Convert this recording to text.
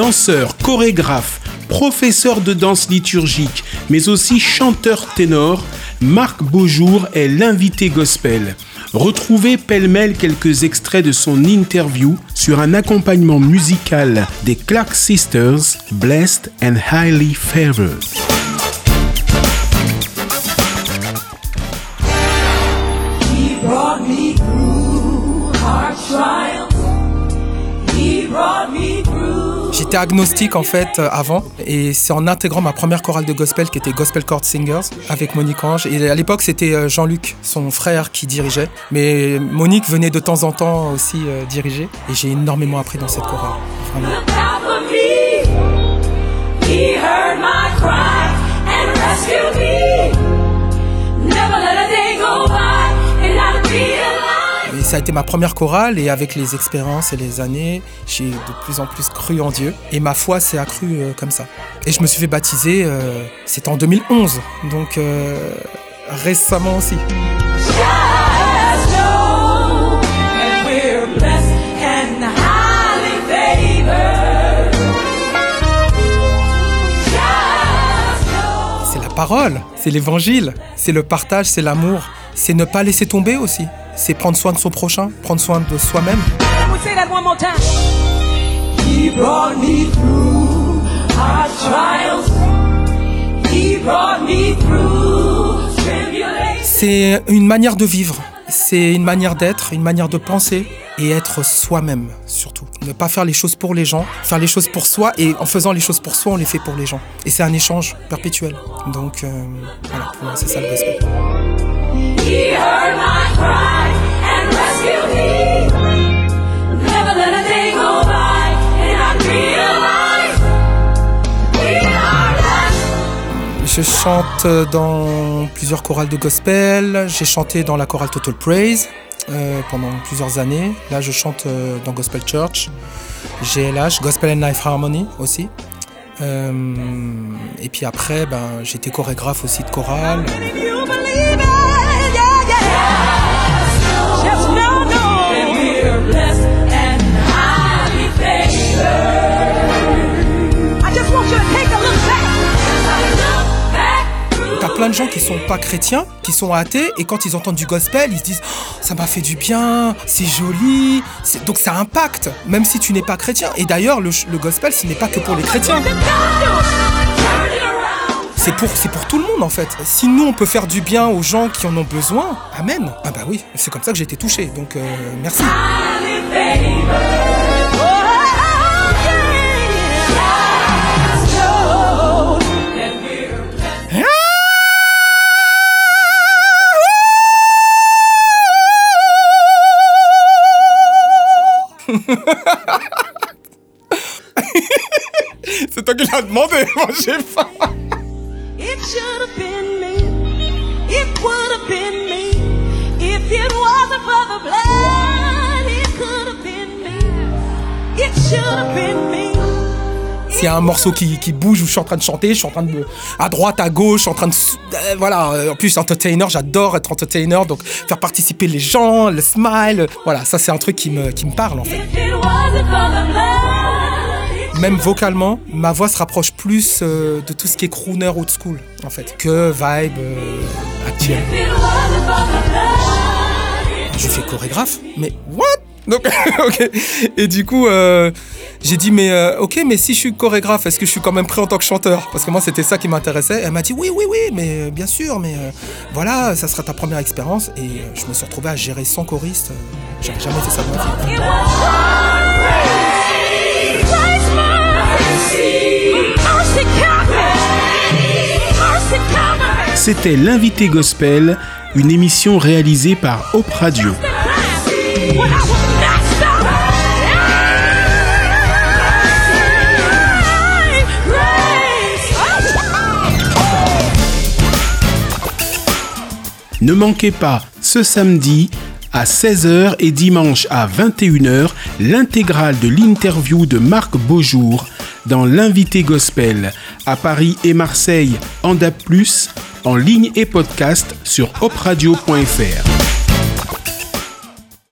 Danseur, chorégraphe, professeur de danse liturgique, mais aussi chanteur ténor, Marc Beaujour est l'invité gospel. Retrouvez pêle-mêle quelques extraits de son interview sur un accompagnement musical des Clark Sisters, Blessed and Highly Favored. J'étais agnostique en fait euh, avant et c'est en intégrant ma première chorale de gospel qui était Gospel Chord Singers avec Monique Ange et à l'époque c'était euh, Jean-Luc, son frère qui dirigeait mais Monique venait de temps en temps aussi euh, diriger et j'ai énormément appris dans cette chorale. Vraiment. Ça a été ma première chorale et avec les expériences et les années, j'ai de plus en plus cru en Dieu et ma foi s'est accrue euh, comme ça. Et je me suis fait baptiser, euh, c'était en 2011, donc euh, récemment aussi. C'est la parole, c'est l'évangile, c'est le partage, c'est l'amour, c'est ne pas laisser tomber aussi, c'est prendre soin de son prochain, prendre soin de soi-même. C'est une manière de vivre, c'est une manière d'être, une manière de penser et être soi-même surtout. Ne pas faire les choses pour les gens, faire les choses pour soi et en faisant les choses pour soi, on les fait pour les gens. Et c'est un échange perpétuel. Donc euh, voilà, pour moi c'est ça le gospel. He heard my cry and rescued me. Never let a day go by and I realize we are blessed. Je chante dans plusieurs chorales de gospel. J'ai chanté dans la chorale Total Praise euh, pendant plusieurs années. Là, je chante euh, dans Gospel Church, GLH, Gospel and Life Harmony aussi. Euh, et puis après, ben, j'étais chorégraphe aussi de chorale. Plein de gens qui sont pas chrétiens, qui sont athées, et quand ils entendent du gospel, ils se disent Oh, ça m'a fait du bien, c'est joli. Donc ça impacte, même si tu n'es pas chrétien. Et d'ailleurs, le, gospel, ce n'est pas que pour les chrétiens. C'est pour, pour tout le monde en fait. Si nous on peut faire du bien aux gens qui en ont besoin, amen. Ah bah oui, c'est comme ça que j'ai été touché. Donc euh, merci. C'est toi qui l'as demandé, moi j'ai pas. It should have been me. It would have been me. If it wasn't for the blood, it could have been me. It should have been me. S'il y a un morceau qui, bouge où je suis en train de chanter, je suis en train de à droite, à gauche, en train de, euh, voilà. En plus, entertainer, j'adore être entertainer, donc faire participer les gens, le smile, voilà, ça c'est un truc qui me, qui me parle en fait. Même vocalement, ma voix se rapproche plus euh, de tout ce qui est crooner old school en fait, que vibe euh, actuel. Je fais chorégraphe, mais what? Donc, ok. Et du coup, euh, j'ai dit, mais euh, ok, mais si je suis chorégraphe, est-ce que je suis quand même prêt en tant que chanteur? Parce que moi, c'était ça qui m'intéressait. Elle m'a dit, oui, oui, oui, mais euh, bien sûr, mais voilà, ça sera ta première expérience. Et je me suis retrouvé à gérer 100 choristes. J'avais jamais fait ça de ma. C'était l'invité gospel, une émission réalisée par Hope Radio. Ne manquez pas ce samedi à 16h et dimanche à 21h l'intégrale de l'interview de Marc Beaujour dans l'invité gospel à Paris et Marseille en DAB+, en ligne et podcast sur opradio.fr.